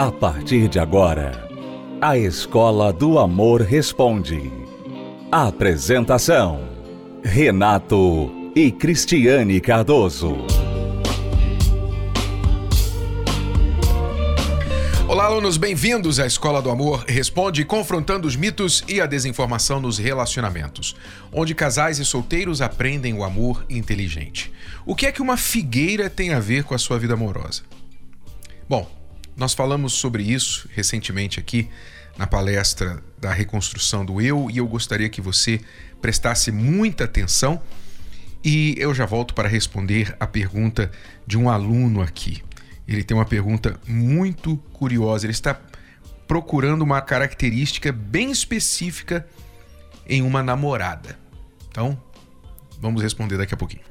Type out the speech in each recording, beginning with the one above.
A partir de agora, a Escola do Amor Responde. Apresentação: Renato e Cristiane Cardoso. Olá, alunos, bem-vindos à Escola do Amor Responde, confrontando os mitos e a desinformação nos relacionamentos, onde casais e solteiros aprendem o amor inteligente. O que é que uma figueira tem a ver com a sua vida amorosa? Bom, nós falamos sobre isso recentemente aqui na palestra da reconstrução do eu e eu gostaria que você prestasse muita atenção e eu já volto para responder a pergunta de um aluno aqui. Ele tem uma pergunta muito curiosa. Ele está procurando uma característica bem específica em uma namorada. Então, vamos responder daqui a pouquinho.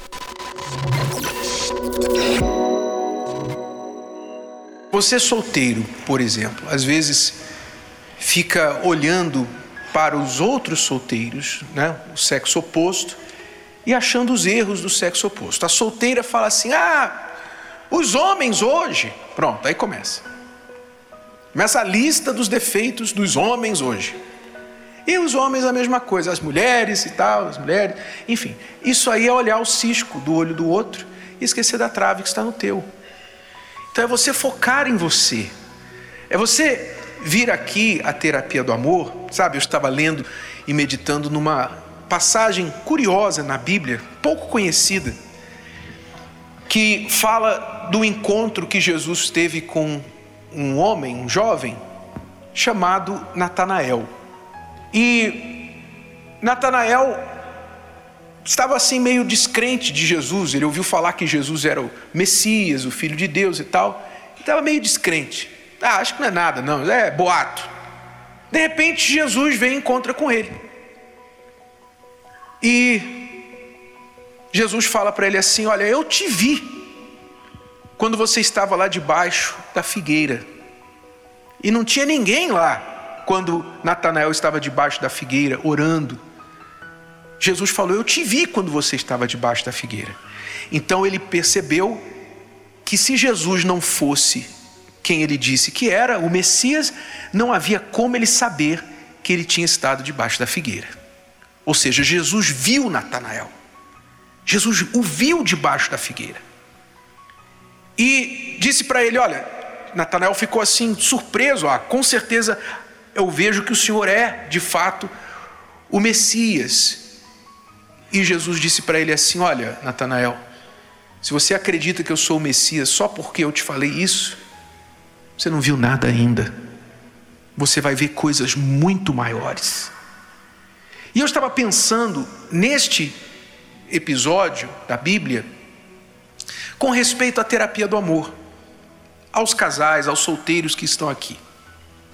Você é solteiro, por exemplo, às vezes fica olhando para os outros solteiros, né, o sexo oposto, e achando os erros do sexo oposto. A solteira fala assim: ah, os homens hoje. Pronto, aí começa. Começa a lista dos defeitos dos homens hoje. E os homens a mesma coisa, as mulheres e tal, as mulheres, enfim. Isso aí é olhar o cisco do olho do outro e esquecer da trave que está no teu. Então é você focar em você. É você vir aqui a terapia do amor, sabe? Eu estava lendo e meditando numa passagem curiosa na Bíblia, pouco conhecida, que fala do encontro que Jesus teve com um homem, um jovem, chamado Natanael. E Natanael estava assim meio descrente de Jesus, ele ouviu falar que Jesus era o Messias, o Filho de Deus e tal, estava meio descrente. Ah, acho que não é nada, não, é boato. De repente, Jesus vem e encontra com ele. E Jesus fala para ele assim: Olha, eu te vi quando você estava lá debaixo da figueira. E não tinha ninguém lá quando Natanael estava debaixo da figueira orando. Jesus falou: Eu te vi quando você estava debaixo da figueira. Então ele percebeu que se Jesus não fosse quem ele disse que era, o Messias, não havia como ele saber que ele tinha estado debaixo da figueira. Ou seja, Jesus viu Natanael. Jesus o viu debaixo da figueira. E disse para ele: Olha, Natanael ficou assim, surpreso. Ah, com certeza eu vejo que o Senhor é, de fato, o Messias. E Jesus disse para ele assim: Olha, Natanael, se você acredita que eu sou o Messias só porque eu te falei isso, você não viu nada ainda. Você vai ver coisas muito maiores. E eu estava pensando neste episódio da Bíblia com respeito à terapia do amor, aos casais, aos solteiros que estão aqui,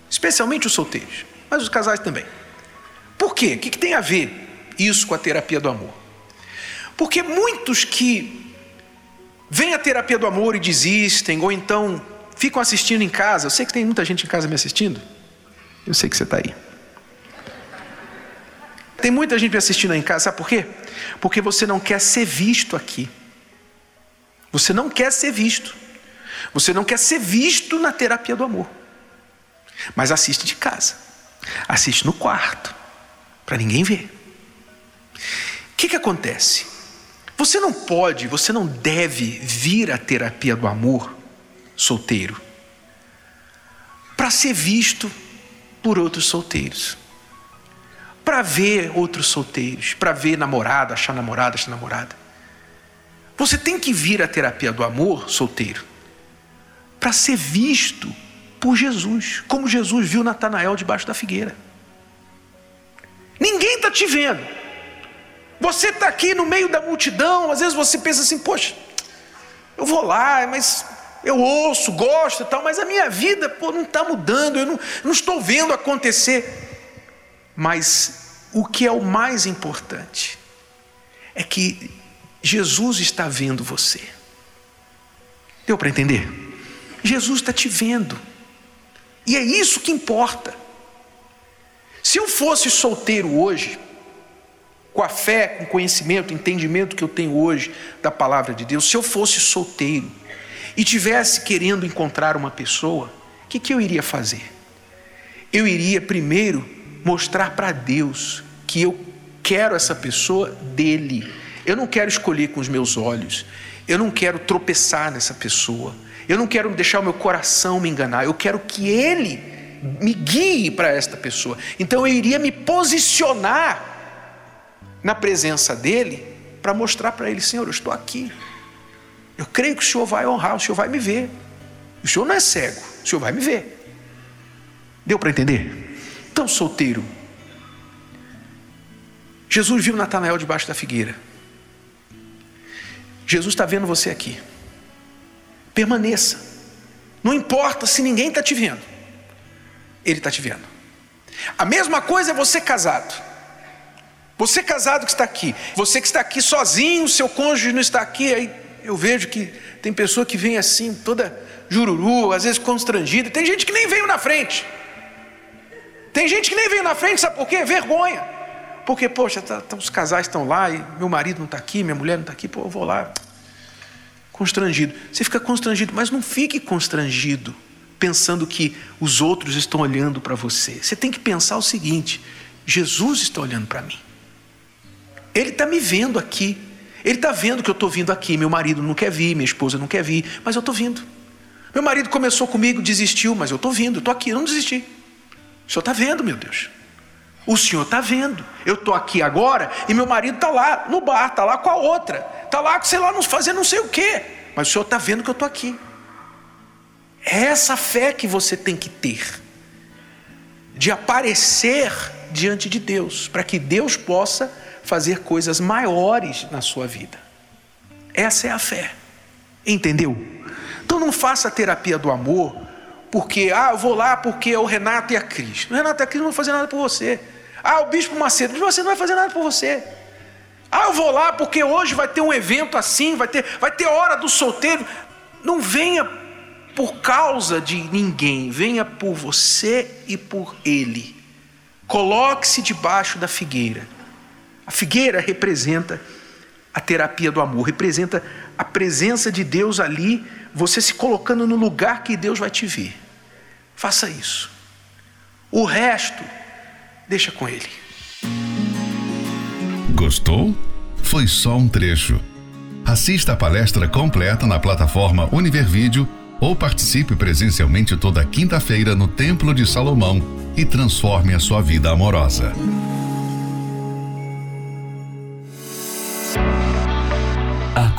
especialmente os solteiros, mas os casais também. Por quê? O que tem a ver isso com a terapia do amor. Porque muitos que vêm à terapia do amor e desistem, ou então ficam assistindo em casa, eu sei que tem muita gente em casa me assistindo, eu sei que você está aí. Tem muita gente me assistindo aí em casa, sabe por quê? Porque você não quer ser visto aqui. Você não quer ser visto. Você não quer ser visto na terapia do amor. Mas assiste de casa. Assiste no quarto. Para ninguém ver. Que, que acontece? Você não pode, você não deve vir à terapia do amor solteiro para ser visto por outros solteiros, para ver outros solteiros, para ver namorada, achar namorada, achar namorada. Você tem que vir à terapia do amor solteiro para ser visto por Jesus, como Jesus viu Natanael debaixo da figueira. Ninguém está te vendo. Você está aqui no meio da multidão, às vezes você pensa assim, poxa, eu vou lá, mas eu ouço, gosto e tal, mas a minha vida pô, não está mudando, eu não, não estou vendo acontecer. Mas o que é o mais importante é que Jesus está vendo você. Deu para entender? Jesus está te vendo. E é isso que importa. Se eu fosse solteiro hoje, com a fé, com o conhecimento, entendimento que eu tenho hoje da palavra de Deus, se eu fosse solteiro e tivesse querendo encontrar uma pessoa, o que, que eu iria fazer? Eu iria primeiro mostrar para Deus que eu quero essa pessoa dele. Eu não quero escolher com os meus olhos. Eu não quero tropeçar nessa pessoa. Eu não quero deixar o meu coração me enganar. Eu quero que ele me guie para esta pessoa. Então eu iria me posicionar na presença dele para mostrar para ele: Senhor, eu estou aqui. Eu creio que o Senhor vai honrar, o Senhor vai me ver. O Senhor não é cego, o Senhor vai me ver. Deu para entender? Então, solteiro, Jesus viu Natanael debaixo da figueira. Jesus está vendo você aqui. Permaneça. Não importa se ninguém está te vendo. Ele está te vendo. A mesma coisa é você casado. Você casado que está aqui. Você que está aqui sozinho, seu cônjuge não está aqui. Aí eu vejo que tem pessoa que vem assim, toda jururu, às vezes constrangida. Tem gente que nem veio na frente. Tem gente que nem veio na frente, sabe por quê? Vergonha. Porque, poxa, tá, tá, os casais estão lá e meu marido não está aqui, minha mulher não está aqui, pô, eu vou lá. Constrangido. Você fica constrangido, mas não fique constrangido pensando que os outros estão olhando para você. Você tem que pensar o seguinte: Jesus está olhando para mim. Ele está me vendo aqui. Ele está vendo que eu estou vindo aqui. Meu marido não quer vir, minha esposa não quer vir, mas eu estou vindo. Meu marido começou comigo, desistiu, mas eu estou vindo, estou aqui, eu não desisti. O senhor está vendo, meu Deus. O senhor está vendo. Eu estou aqui agora e meu marido está lá no bar, está lá com a outra, está lá, sei lá, fazendo não sei o quê. Mas o senhor está vendo que eu estou aqui. É essa fé que você tem que ter, de aparecer diante de Deus, para que Deus possa fazer coisas maiores na sua vida. Essa é a fé. Entendeu? Então não faça a terapia do amor porque, ah, eu vou lá porque é o Renato e a Cris. O Renato e a Cris não vão fazer nada por você. Ah, o Bispo Macedo, o Macedo não vai fazer nada por você. Ah, eu vou lá porque hoje vai ter um evento assim, vai ter, vai ter hora do solteiro. Não venha por causa de ninguém, venha por você e por ele. Coloque-se debaixo da figueira. A figueira representa a terapia do amor, representa a presença de Deus ali, você se colocando no lugar que Deus vai te ver. Faça isso. O resto, deixa com Ele. Gostou? Foi só um trecho. Assista a palestra completa na plataforma Univervídeo ou participe presencialmente toda quinta-feira no Templo de Salomão e transforme a sua vida amorosa.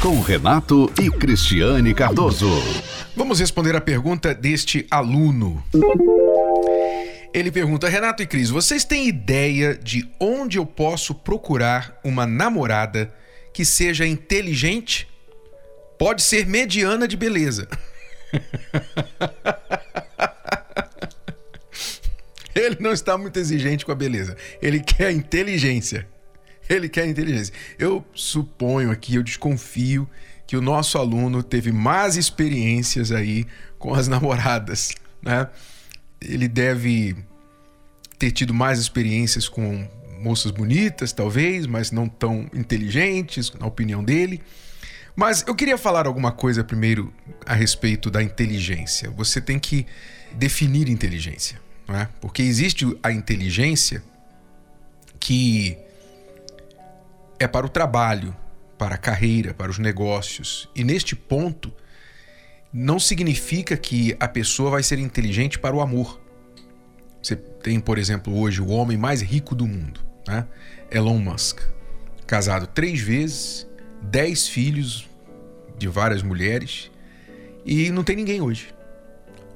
com Renato e Cristiane Cardoso. Vamos responder a pergunta deste aluno. Ele pergunta: Renato e Cris, vocês têm ideia de onde eu posso procurar uma namorada que seja inteligente? Pode ser mediana de beleza. Ele não está muito exigente com a beleza. Ele quer inteligência. Ele quer inteligência. Eu suponho aqui, eu desconfio que o nosso aluno teve más experiências aí com as namoradas, né? Ele deve ter tido mais experiências com moças bonitas, talvez, mas não tão inteligentes, na opinião dele. Mas eu queria falar alguma coisa primeiro a respeito da inteligência. Você tem que definir inteligência, não é? Porque existe a inteligência que é para o trabalho, para a carreira, para os negócios. E neste ponto, não significa que a pessoa vai ser inteligente para o amor. Você tem, por exemplo, hoje o homem mais rico do mundo, né? Elon Musk. Casado três vezes, dez filhos de várias mulheres e não tem ninguém hoje.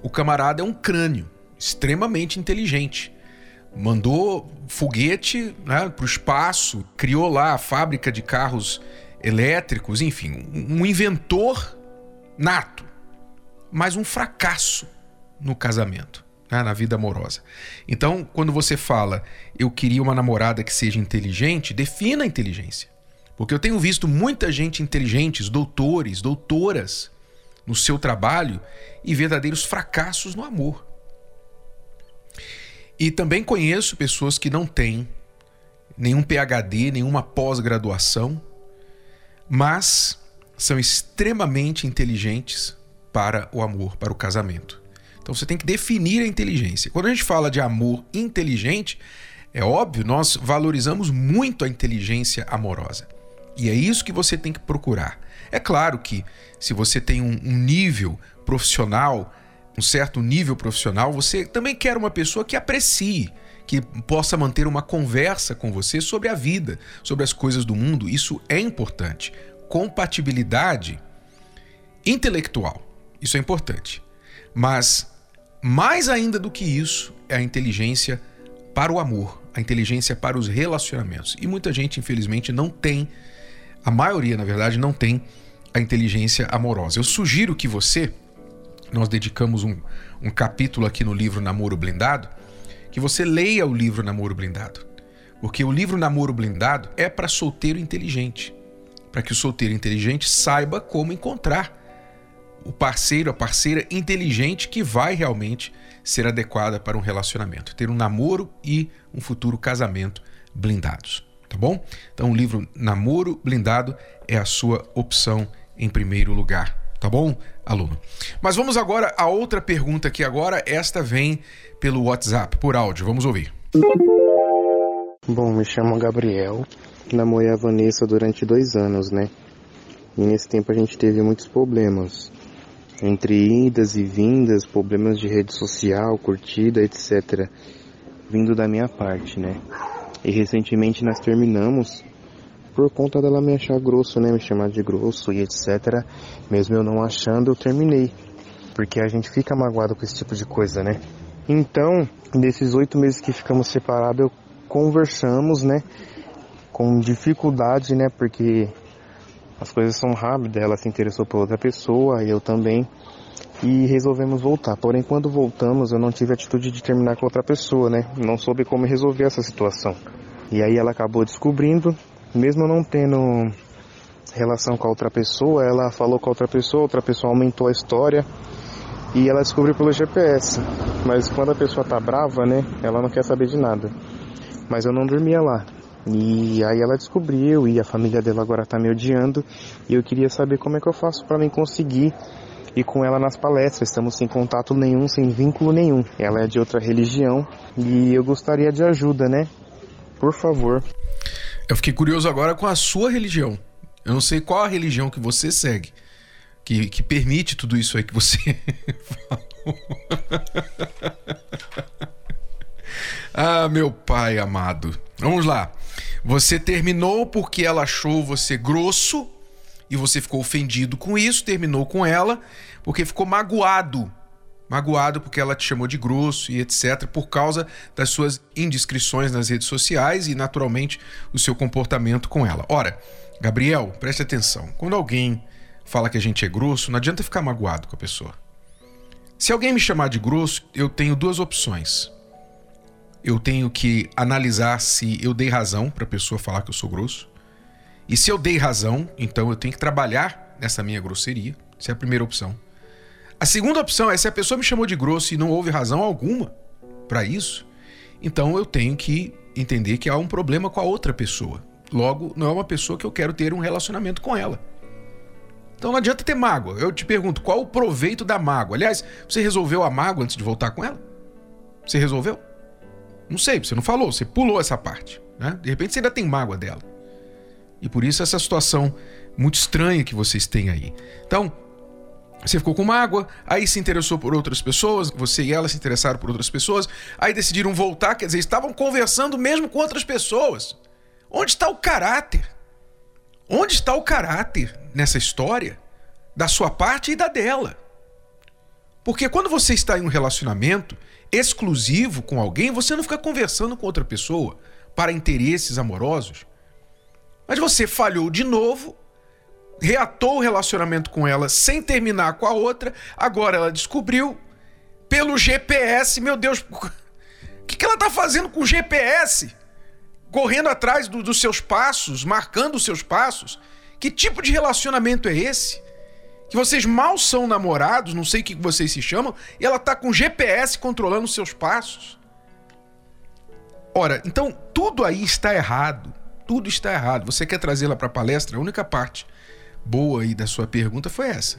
O camarada é um crânio, extremamente inteligente. Mandou foguete né, para o espaço, criou lá a fábrica de carros elétricos, enfim, um inventor nato, mas um fracasso no casamento né, na vida amorosa. Então, quando você fala, eu queria uma namorada que seja inteligente, defina a inteligência. Porque eu tenho visto muita gente inteligente, doutores, doutoras, no seu trabalho e verdadeiros fracassos no amor. E também conheço pessoas que não têm nenhum PhD, nenhuma pós-graduação, mas são extremamente inteligentes para o amor, para o casamento. Então você tem que definir a inteligência. Quando a gente fala de amor inteligente, é óbvio, nós valorizamos muito a inteligência amorosa. E é isso que você tem que procurar. É claro que se você tem um, um nível profissional, um certo nível profissional, você também quer uma pessoa que aprecie, que possa manter uma conversa com você sobre a vida, sobre as coisas do mundo. Isso é importante. Compatibilidade intelectual. Isso é importante. Mas mais ainda do que isso é a inteligência para o amor, a inteligência para os relacionamentos. E muita gente, infelizmente, não tem, a maioria, na verdade, não tem a inteligência amorosa. Eu sugiro que você, nós dedicamos um, um capítulo aqui no livro Namoro Blindado, que você leia o livro Namoro Blindado. Porque o livro Namoro Blindado é para solteiro inteligente. Para que o solteiro inteligente saiba como encontrar o parceiro, a parceira inteligente que vai realmente ser adequada para um relacionamento, ter um namoro e um futuro casamento blindados, tá bom? Então o livro Namoro Blindado é a sua opção em primeiro lugar, tá bom, aluno? Mas vamos agora a outra pergunta que agora esta vem pelo WhatsApp, por áudio, vamos ouvir. Bom, me chamo Gabriel, namorei a Vanessa durante dois anos, né? E nesse tempo a gente teve muitos problemas entre idas e vindas, problemas de rede social, curtida, etc. Vindo da minha parte, né? E recentemente nós terminamos por conta dela me achar grosso, né? Me chamar de grosso e etc. Mesmo eu não achando, eu terminei. Porque a gente fica magoado com esse tipo de coisa, né? Então, nesses oito meses que ficamos separados, eu conversamos, né? Com dificuldade, né? Porque as coisas são rápidas, ela se interessou por outra pessoa, eu também, e resolvemos voltar. Porém, quando voltamos, eu não tive a atitude de terminar com outra pessoa, né? Não soube como resolver essa situação. E aí ela acabou descobrindo, mesmo não tendo relação com a outra pessoa, ela falou com a outra pessoa, outra pessoa aumentou a história e ela descobriu pelo GPS. Mas quando a pessoa tá brava, né? Ela não quer saber de nada. Mas eu não dormia lá. E aí ela descobriu e a família dela agora tá me odiando. E eu queria saber como é que eu faço para mim conseguir ir com ela nas palestras. Estamos sem contato nenhum, sem vínculo nenhum. Ela é de outra religião e eu gostaria de ajuda, né? Por favor. Eu fiquei curioso agora com a sua religião. Eu não sei qual a religião que você segue. Que, que permite tudo isso aí que você falou. ah, meu pai amado. Vamos lá. Você terminou porque ela achou você grosso e você ficou ofendido com isso, terminou com ela porque ficou magoado. Magoado porque ela te chamou de grosso e etc, por causa das suas indiscrições nas redes sociais e, naturalmente, o seu comportamento com ela. Ora, Gabriel, preste atenção. Quando alguém fala que a gente é grosso, não adianta ficar magoado com a pessoa. Se alguém me chamar de grosso, eu tenho duas opções eu tenho que analisar se eu dei razão para a pessoa falar que eu sou grosso. E se eu dei razão, então eu tenho que trabalhar nessa minha grosseria. Essa é a primeira opção. A segunda opção é se a pessoa me chamou de grosso e não houve razão alguma para isso, então eu tenho que entender que há um problema com a outra pessoa. Logo, não é uma pessoa que eu quero ter um relacionamento com ela. Então não adianta ter mágoa. Eu te pergunto, qual o proveito da mágoa? Aliás, você resolveu a mágoa antes de voltar com ela? Você resolveu? Não sei, você não falou, você pulou essa parte. Né? De repente você ainda tem mágoa dela. E por isso essa situação muito estranha que vocês têm aí. Então, você ficou com mágoa, aí se interessou por outras pessoas, você e ela se interessaram por outras pessoas, aí decidiram voltar, quer dizer, estavam conversando mesmo com outras pessoas. Onde está o caráter? Onde está o caráter nessa história? Da sua parte e da dela. Porque quando você está em um relacionamento exclusivo com alguém, você não fica conversando com outra pessoa para interesses amorosos. Mas você falhou de novo reatou o relacionamento com ela sem terminar com a outra, agora ela descobriu pelo GPS, meu Deus, o que, que ela tá fazendo com o GPS? Correndo atrás do, dos seus passos, marcando os seus passos. Que tipo de relacionamento é esse? Que vocês mal são namorados, não sei o que vocês se chamam, e ela tá com GPS controlando os seus passos. Ora, então tudo aí está errado. Tudo está errado. Você quer trazê-la para a palestra? A única parte boa aí da sua pergunta foi essa.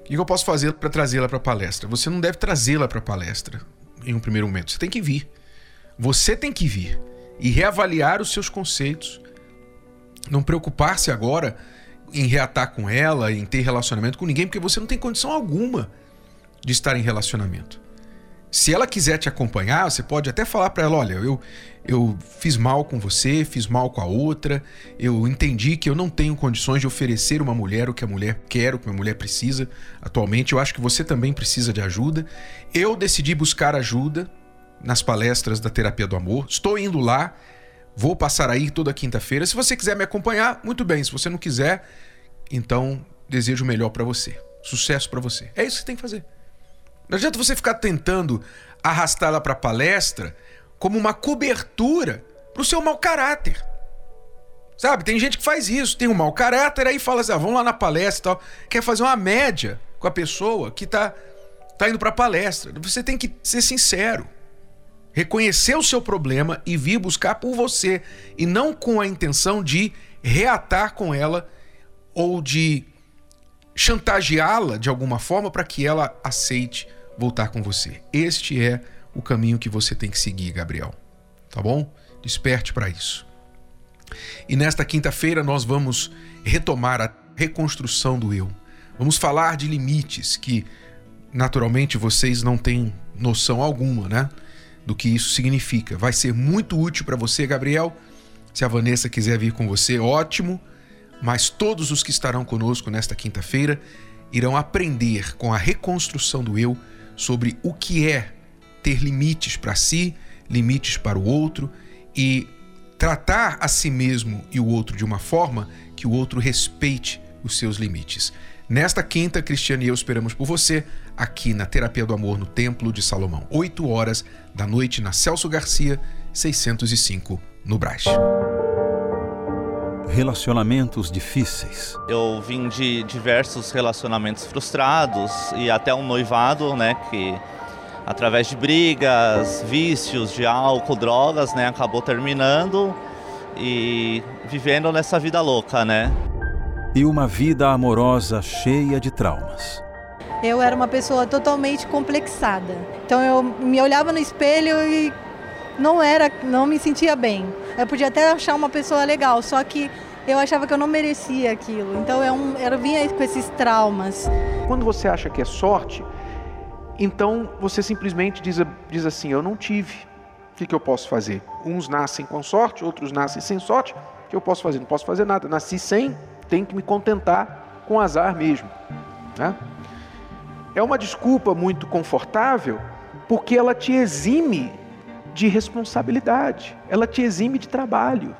O que eu posso fazer para trazê-la para a palestra? Você não deve trazê-la para a palestra em um primeiro momento. Você tem que vir. Você tem que vir e reavaliar os seus conceitos. Não preocupar-se agora em reatar com ela, em ter relacionamento com ninguém, porque você não tem condição alguma de estar em relacionamento. Se ela quiser te acompanhar, você pode até falar para ela: olha, eu, eu fiz mal com você, fiz mal com a outra, eu entendi que eu não tenho condições de oferecer uma mulher o que a mulher quer, o que a mulher precisa atualmente. Eu acho que você também precisa de ajuda. Eu decidi buscar ajuda nas palestras da Terapia do Amor. Estou indo lá, vou passar aí toda quinta-feira. Se você quiser me acompanhar, muito bem. Se você não quiser, então desejo o melhor para você. Sucesso para você. É isso que você tem que fazer. Não adianta você ficar tentando arrastá-la para a palestra como uma cobertura para o seu mau caráter. Sabe? Tem gente que faz isso, tem um mau caráter, aí fala assim: ah, vamos lá na palestra tal. Quer fazer uma média com a pessoa que tá, tá indo a palestra. Você tem que ser sincero. Reconhecer o seu problema e vir buscar por você. E não com a intenção de reatar com ela ou de chantageá-la de alguma forma para que ela aceite voltar com você. Este é o caminho que você tem que seguir, Gabriel. Tá bom? Desperte para isso. E nesta quinta-feira nós vamos retomar a reconstrução do eu. Vamos falar de limites que naturalmente vocês não têm noção alguma, né? Do que isso significa. Vai ser muito útil para você, Gabriel. Se a Vanessa quiser vir com você, ótimo. Mas todos os que estarão conosco nesta quinta-feira irão aprender com a reconstrução do eu sobre o que é ter limites para si, limites para o outro e tratar a si mesmo e o outro de uma forma que o outro respeite os seus limites. Nesta quinta, Cristiane e eu esperamos por você aqui na Terapia do Amor no Templo de Salomão, 8 horas da noite na Celso Garcia, 605, no Brás. Relacionamentos difíceis. Eu vim de diversos relacionamentos frustrados e até um noivado, né, que através de brigas, vícios de álcool, drogas, né, acabou terminando e vivendo nessa vida louca, né? E uma vida amorosa cheia de traumas. Eu era uma pessoa totalmente complexada. Então eu me olhava no espelho e não era, não me sentia bem. Eu podia até achar uma pessoa legal, só que eu achava que eu não merecia aquilo. Então eu, eu vinha com esses traumas. Quando você acha que é sorte, então você simplesmente diz, diz assim: Eu não tive. O que, que eu posso fazer? Uns nascem com sorte, outros nascem sem sorte. O que eu posso fazer? Não posso fazer nada. Nasci sem, tenho que me contentar com azar mesmo. Né? É uma desculpa muito confortável porque ela te exime de responsabilidade, ela te exime de trabalho.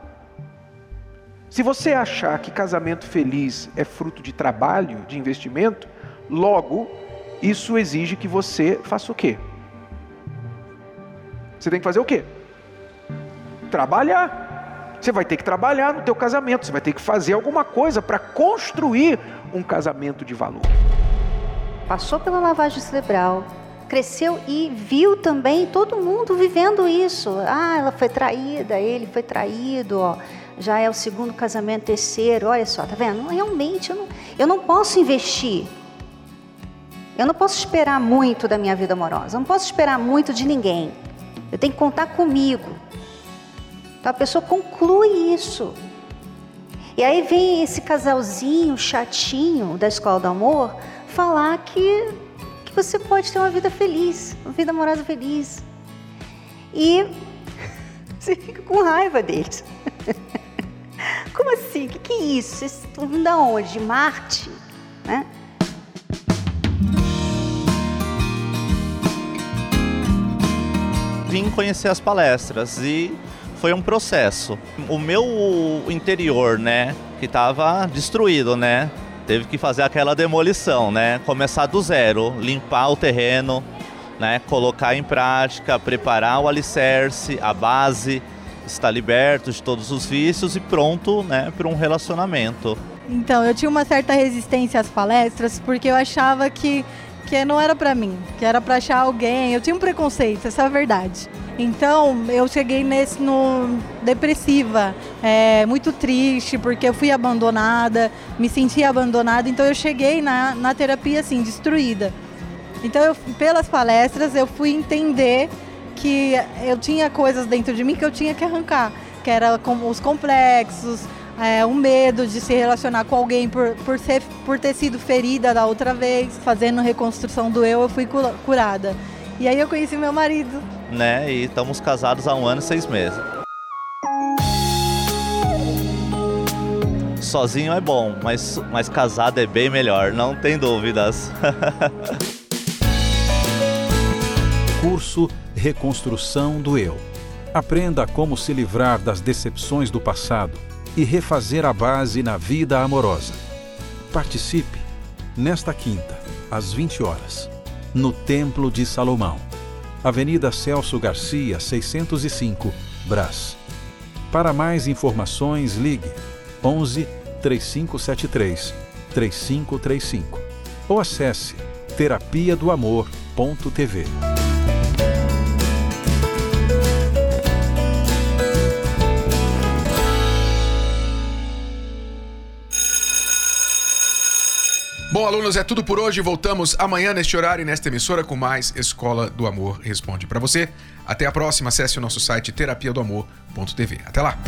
Se você achar que casamento feliz é fruto de trabalho, de investimento, logo isso exige que você faça o quê? Você tem que fazer o quê? Trabalhar. Você vai ter que trabalhar no teu casamento, você vai ter que fazer alguma coisa para construir um casamento de valor. Passou pela lavagem cerebral, cresceu e viu também todo mundo vivendo isso. Ah, ela foi traída, ele foi traído, ó. já é o segundo casamento, terceiro, olha só, tá vendo? Realmente, eu não, eu não posso investir. Eu não posso esperar muito da minha vida amorosa, eu não posso esperar muito de ninguém. Eu tenho que contar comigo. Então a pessoa conclui isso. E aí vem esse casalzinho chatinho da escola do amor falar que, que você pode ter uma vida feliz, uma vida amorosa feliz. E você fica com raiva deles. Como assim? O que, que é isso? Vocês estão vindo da onde? De Marte? Né? Vim conhecer as palestras e foi um processo. O meu interior, né, que estava destruído, né, teve que fazer aquela demolição, né, começar do zero, limpar o terreno, né, colocar em prática, preparar o alicerce, a base, estar liberto de todos os vícios e pronto, né, para um relacionamento. Então, eu tinha uma certa resistência às palestras porque eu achava que que não era para mim, que era para achar alguém. Eu tinha um preconceito, essa é a verdade. Então eu cheguei nesse no depressiva, é, muito triste porque eu fui abandonada, me senti abandonada. Então eu cheguei na, na terapia assim destruída. Então eu, pelas palestras eu fui entender que eu tinha coisas dentro de mim que eu tinha que arrancar, que era como os complexos, é, um medo de se relacionar com alguém por, por, ser, por ter sido ferida da outra vez, fazendo reconstrução do eu, eu fui curada. E aí eu conheci meu marido. Né, e estamos casados há um ano e seis meses. Sozinho é bom, mas, mas casado é bem melhor, não tem dúvidas. Curso Reconstrução do Eu. Aprenda como se livrar das decepções do passado e refazer a base na vida amorosa. Participe nesta quinta, às 20 horas, no Templo de Salomão, Avenida Celso Garcia, 605, Brás. Para mais informações, ligue 11 3573 3535 ou acesse terapia Bom, alunos, é tudo por hoje. Voltamos amanhã neste horário e nesta emissora com mais Escola do Amor Responde para você. Até a próxima. Acesse o nosso site terapia do amor.tv. Até lá.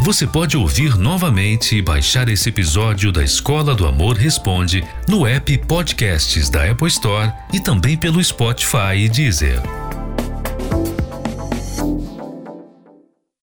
Você pode ouvir novamente e baixar esse episódio da Escola do Amor Responde no app Podcasts da Apple Store e também pelo Spotify e Deezer.